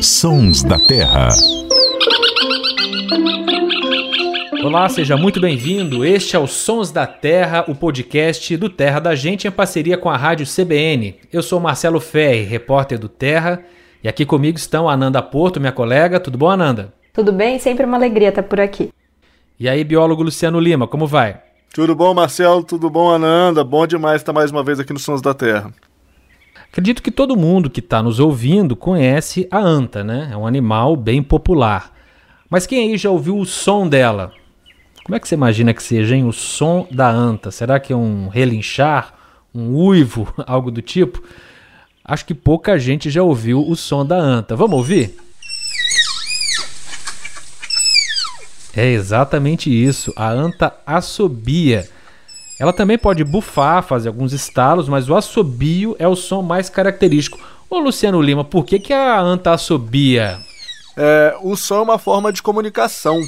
Sons da Terra. Olá, seja muito bem-vindo. Este é o Sons da Terra, o podcast do Terra da Gente em parceria com a Rádio CBN. Eu sou Marcelo Ferri, repórter do Terra, e aqui comigo estão Ananda Porto, minha colega. Tudo bom, Ananda? Tudo bem, sempre uma alegria estar por aqui. E aí, biólogo Luciano Lima, como vai? Tudo bom, Marcelo? Tudo bom, Ananda? Bom demais estar mais uma vez aqui no Sons da Terra. Acredito que todo mundo que está nos ouvindo conhece a anta, né? É um animal bem popular. Mas quem aí já ouviu o som dela? Como é que você imagina que seja, hein? O som da anta? Será que é um relinchar, um uivo, algo do tipo? Acho que pouca gente já ouviu o som da anta. Vamos ouvir? É exatamente isso. A anta assobia. Ela também pode bufar, fazer alguns estalos, mas o assobio é o som mais característico. Ô Luciano Lima, por que, que a anta assobia? É, o som é uma forma de comunicação.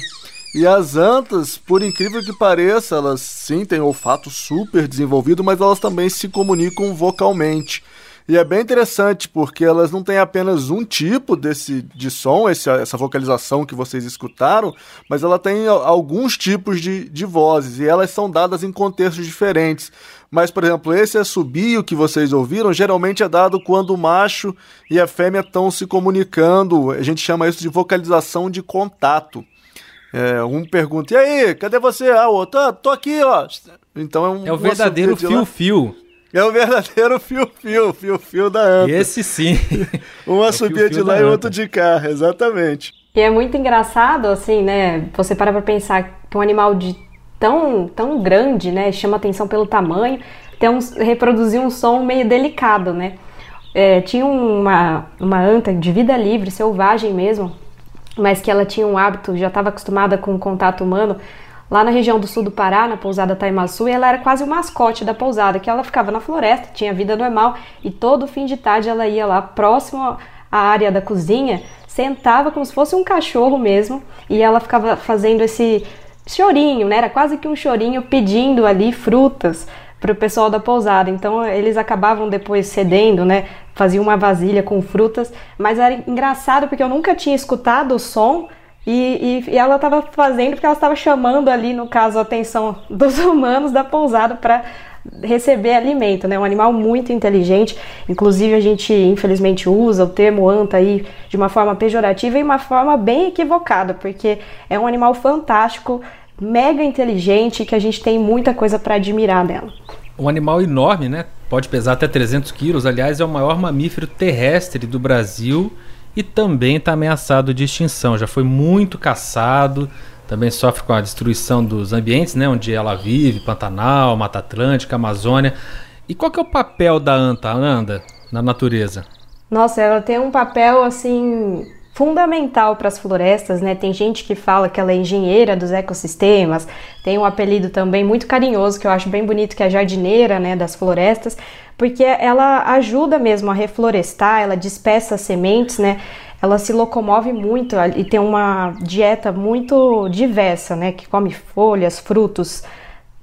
E as antas, por incrível que pareça, elas sim têm olfato super desenvolvido, mas elas também se comunicam vocalmente. E é bem interessante porque elas não têm apenas um tipo desse de som, esse, essa vocalização que vocês escutaram, mas ela tem alguns tipos de, de vozes e elas são dadas em contextos diferentes. Mas, por exemplo, esse assobio que vocês ouviram geralmente é dado quando o macho e a fêmea estão se comunicando. A gente chama isso de vocalização de contato. É, um pergunta, e aí, cadê você? Ah, o outro, ah, tô aqui, ó. Então é um. É o verdadeiro fio-fio. É o verdadeiro fio-fio, fio-fio da anta. Esse sim. Uma é subia de lá e outro de cá, exatamente. E é muito engraçado, assim, né? Você para pra pensar que um animal de tão, tão grande, né? Chama atenção pelo tamanho, tem um, reproduzir um som meio delicado, né? É, tinha uma, uma anta de vida livre, selvagem mesmo, mas que ela tinha um hábito, já estava acostumada com o contato humano, lá na região do sul do Pará, na pousada Taimaçu, e ela era quase o mascote da pousada, que ela ficava na floresta, tinha vida normal, e todo fim de tarde ela ia lá próximo à área da cozinha, sentava como se fosse um cachorro mesmo, e ela ficava fazendo esse chorinho, né? Era quase que um chorinho pedindo ali frutas para o pessoal da pousada. Então eles acabavam depois cedendo, né? Faziam uma vasilha com frutas, mas era engraçado porque eu nunca tinha escutado o som e, e, e ela estava fazendo porque ela estava chamando ali, no caso, a atenção dos humanos da pousada para receber alimento, né? Um animal muito inteligente. Inclusive a gente infelizmente usa o termo anta aí de uma forma pejorativa e uma forma bem equivocada, porque é um animal fantástico, mega inteligente que a gente tem muita coisa para admirar dela. Um animal enorme, né? Pode pesar até 300 quilos. Aliás, é o maior mamífero terrestre do Brasil e também está ameaçado de extinção. Já foi muito caçado, também sofre com a destruição dos ambientes, né, onde ela vive, Pantanal, Mata Atlântica, Amazônia. E qual que é o papel da anta, Ananda, na natureza? Nossa, ela tem um papel assim fundamental para as florestas, né? Tem gente que fala que ela é engenheira dos ecossistemas, tem um apelido também muito carinhoso que eu acho bem bonito que é jardineira, né, das florestas, porque ela ajuda mesmo a reflorestar, ela dispersa sementes, né? Ela se locomove muito e tem uma dieta muito diversa, né? Que come folhas, frutos,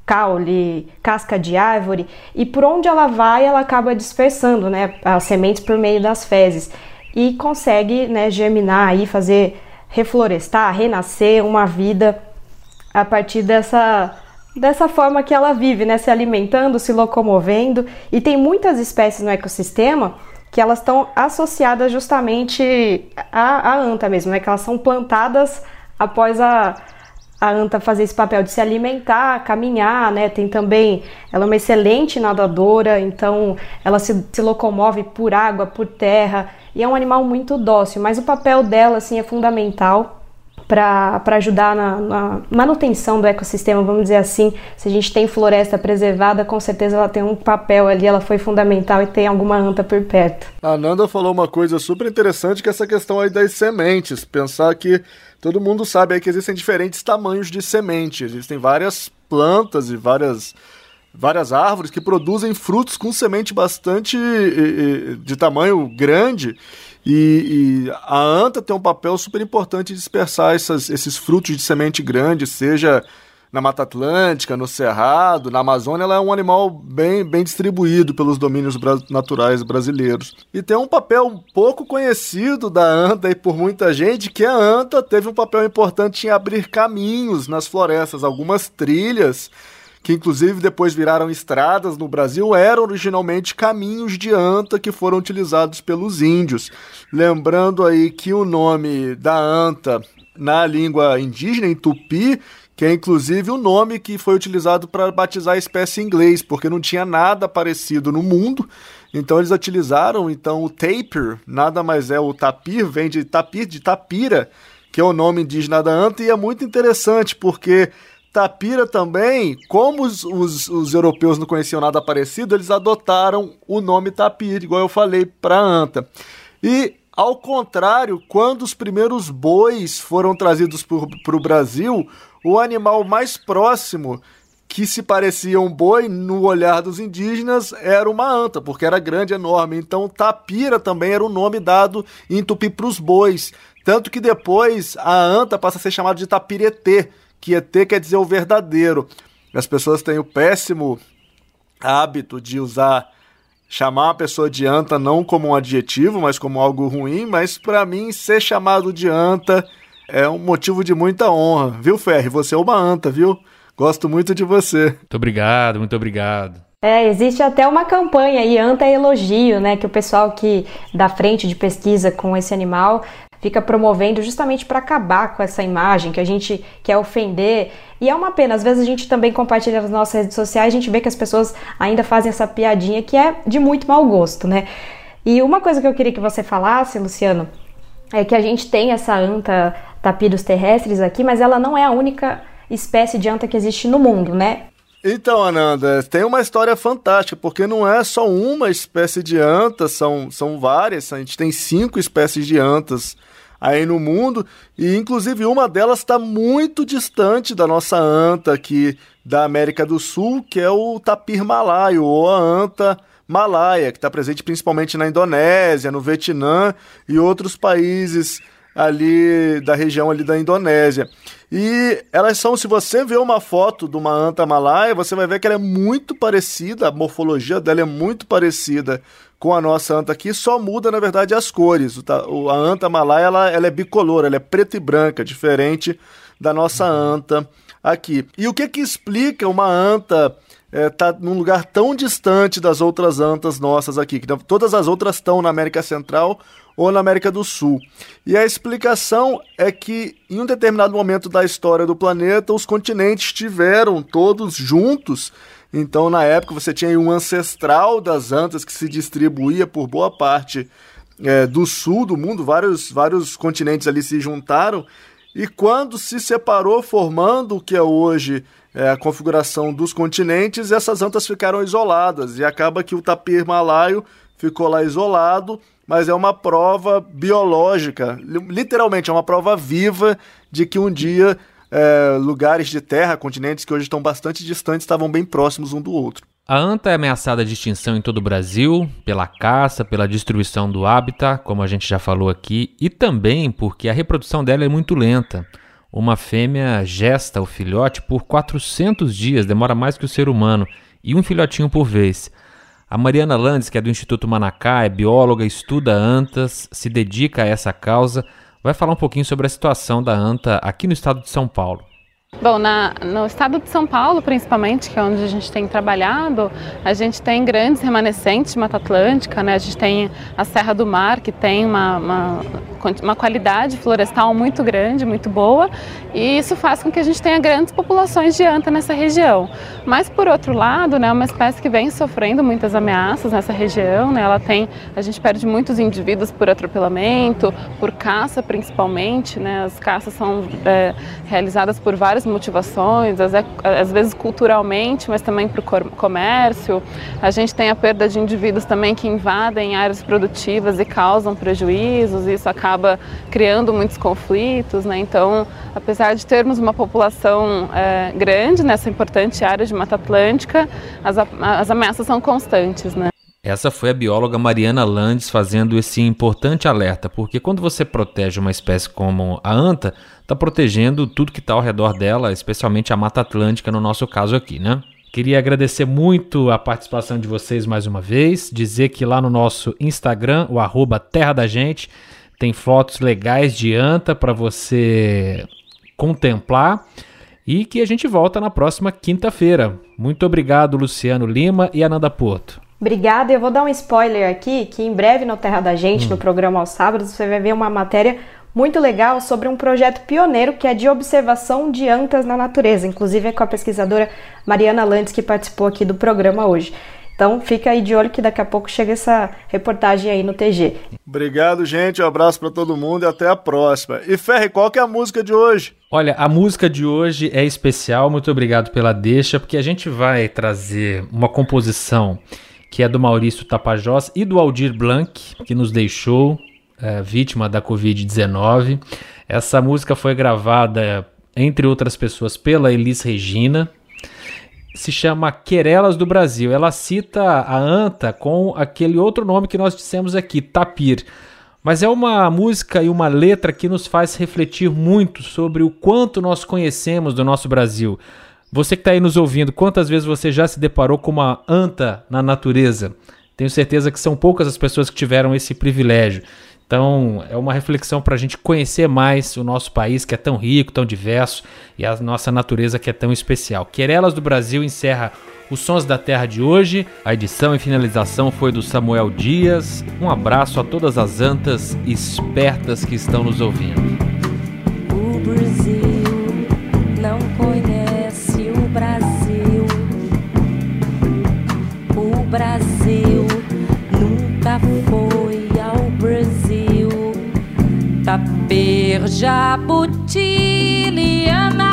caule, casca de árvore e por onde ela vai, ela acaba dispersando, né? As sementes por meio das fezes e consegue né, germinar e fazer reflorestar, renascer uma vida a partir dessa dessa forma que ela vive, né, se alimentando, se locomovendo e tem muitas espécies no ecossistema que elas estão associadas justamente à, à anta mesmo, né, que elas são plantadas após a, a anta fazer esse papel de se alimentar, caminhar, né? Tem também, ela é uma excelente nadadora, então ela se, se locomove por água, por terra, e é um animal muito dócil, mas o papel dela, assim, é fundamental para ajudar na, na, manutenção do ecossistema, vamos dizer assim. Se a gente tem floresta preservada, com certeza ela tem um papel ali, ela foi fundamental e tem alguma anta por perto. A Nanda falou uma coisa super interessante, que é essa questão aí das sementes. Pensar que todo mundo sabe aí que existem diferentes tamanhos de semente. Existem várias plantas e várias várias árvores que produzem frutos com semente bastante de tamanho grande e, e, a anta tem um papel super importante de dispersar essas, esses frutos de semente grande, seja na Mata Atlântica, no Cerrado, na Amazônia, ela é um animal bem, bem distribuído pelos domínios naturais brasileiros. E tem um papel pouco conhecido da anta e por muita gente, que a anta teve um papel importante em abrir caminhos nas florestas, algumas trilhas que inclusive depois viraram estradas no Brasil, eram originalmente caminhos de anta que foram utilizados pelos índios. Lembrando aí que o nome da anta na língua indígena, em tupi, que é inclusive o nome que foi utilizado para batizar a espécie em inglês, porque não tinha nada parecido no mundo. Então eles utilizaram então o tapir, nada mais é o tapir, vem de tapir, de tapira, que é o nome indígena da anta, e é muito interessante porque Tapira também, como os, os, os, europeus não conheciam nada parecido, eles adotaram o nome tapir, igual eu falei para anta. E, ao contrário, quando os primeiros bois foram trazidos para o Brasil, o animal mais próximo que se parecia um boi no olhar dos indígenas era uma anta, porque era grande, enorme. Então, tapira também era o nome dado em tupi para os bois. Tanto que depois a anta passa a ser chamada de tapiretê que ET quer dizer o verdadeiro. As pessoas têm o péssimo hábito de usar chamar a pessoa de anta não como um adjetivo, mas como algo ruim, mas para mim ser chamado de anta é um motivo de muita honra, viu, Ferri? Você é uma anta, viu? Gosto muito de você. Muito obrigado, muito obrigado. É, existe até uma campanha aí, anta elogio, né, que o pessoal que da frente de pesquisa com esse animal fica promovendo justamente para acabar com essa imagem que a gente quer ofender. E é uma pena, às vezes a gente também compartilha nas nossas redes sociais, a gente vê que as pessoas ainda fazem essa piadinha que é de muito mau gosto, né? E uma coisa que eu queria que você falasse, Luciano, é que a gente tem essa anta tapiros terrestres aqui, mas ela não é a única espécie de anta que existe no mundo, né? Então, Ananda, tem uma história fantástica, porque não é só uma espécie de anta, são, são várias. A gente tem cinco espécies de antas aí no mundo, e inclusive uma delas está muito distante da nossa anta aqui da América do Sul, que é o tapir malaio, ou a anta malaia, que está presente principalmente na Indonésia, no Vietnã e outros países ali da região ali da Indonésia. E elas são, se você ver uma foto de uma anta malaia, você vai ver que ela é muito parecida, a morfologia dela é muito parecida com a nossa anta aqui, só muda, na verdade, as cores. A anta malaia ela, ela é bicolor, ela é preta e branca, diferente da nossa anta aqui. E o que que explica uma anta é, tá num lugar tão distante das outras antas nossas aqui, que todas as outras estão na América Central ou na América do Sul. E a explicação é que em um determinado momento da história do planeta, os continentes estiveram todos juntos. Então, na época, você tinha um ancestral das antas que se distribuía por boa parte é, do sul do mundo, vários, vários continentes ali se juntaram, e quando se separou, formando o que é hoje é, a configuração dos continentes, essas antas ficaram isoladas, e acaba que o tapir malaio ficou lá isolado, mas é uma prova biológica, literalmente é uma prova viva de que um dia é, lugares de terra, continentes que hoje estão bastante distantes, estavam bem próximos um do outro. A anta é ameaçada de extinção em todo o Brasil, pela caça, pela destruição do hábitat, como a gente já falou aqui, e também porque a reprodução dela é muito lenta. Uma fêmea gesta o filhote por 400 dias, demora mais que o ser humano, e um filhotinho por vez. A Mariana Landes, que é do Instituto Manacá, é bióloga, estuda antas, se dedica a essa causa vai falar um pouquinho sobre a situação da anta aqui no estado de São Paulo. Bom, na, no estado de São Paulo, principalmente, que é onde a gente tem trabalhado, a gente tem grandes remanescentes de Mata Atlântica, né? A gente tem a Serra do Mar, que tem uma, uma, uma qualidade florestal muito grande, muito boa, e isso faz com que a gente tenha grandes populações de anta nessa região. Mas, por outro lado, né, é uma espécie que vem sofrendo muitas ameaças nessa região, né? Ela tem, a gente perde muitos indivíduos por atropelamento, por caça principalmente, né? As caças são é, realizadas por vários várias motivações, às vezes culturalmente, mas também para o comércio. A gente tem a perda de indivíduos também que invadem áreas produtivas e causam prejuízos, e isso acaba criando muitos conflitos. Né? Então, apesar de termos uma população é, grande nessa importante área de Mata Atlântica, as, as ameaças são constantes. Né? Essa foi a bióloga Mariana Landes fazendo esse importante alerta, porque quando você protege uma espécie como a anta, está protegendo tudo que está ao redor dela, especialmente a Mata Atlântica, no nosso caso aqui, né? Queria agradecer muito a participação de vocês mais uma vez, dizer que lá no nosso Instagram, o arroba Terra da Gente, tem fotos legais de anta para você contemplar e que a gente volta na próxima quinta-feira. Muito obrigado, Luciano Lima e Ananda Porto. Obrigada, eu vou dar um spoiler aqui, que em breve no Terra da Gente, hum. no programa aos sábados, você vai ver uma matéria muito legal sobre um projeto pioneiro que é de observação de antas na natureza, inclusive é com a pesquisadora Mariana Landes que participou aqui do programa hoje. Então fica aí de olho que daqui a pouco chega essa reportagem aí no TG. Obrigado, gente. Um abraço para todo mundo e até a próxima. E Ferre, qual que é a música de hoje? Olha, a música de hoje é especial. Muito obrigado pela deixa, porque a gente vai trazer uma composição que é do Maurício Tapajós e do Aldir Blanc, que nos deixou é, vítima da Covid-19. Essa música foi gravada, entre outras pessoas, pela Elis Regina. Se chama Querelas do Brasil. Ela cita a anta com aquele outro nome que nós dissemos aqui, Tapir. Mas é uma música e uma letra que nos faz refletir muito sobre o quanto nós conhecemos do nosso Brasil. Você que está aí nos ouvindo, quantas vezes você já se deparou com uma anta na natureza? Tenho certeza que são poucas as pessoas que tiveram esse privilégio. Então, é uma reflexão para a gente conhecer mais o nosso país, que é tão rico, tão diverso, e a nossa natureza, que é tão especial. Querelas do Brasil encerra os Sons da Terra de hoje. A edição e finalização foi do Samuel Dias. Um abraço a todas as antas espertas que estão nos ouvindo. Jabuti, liana.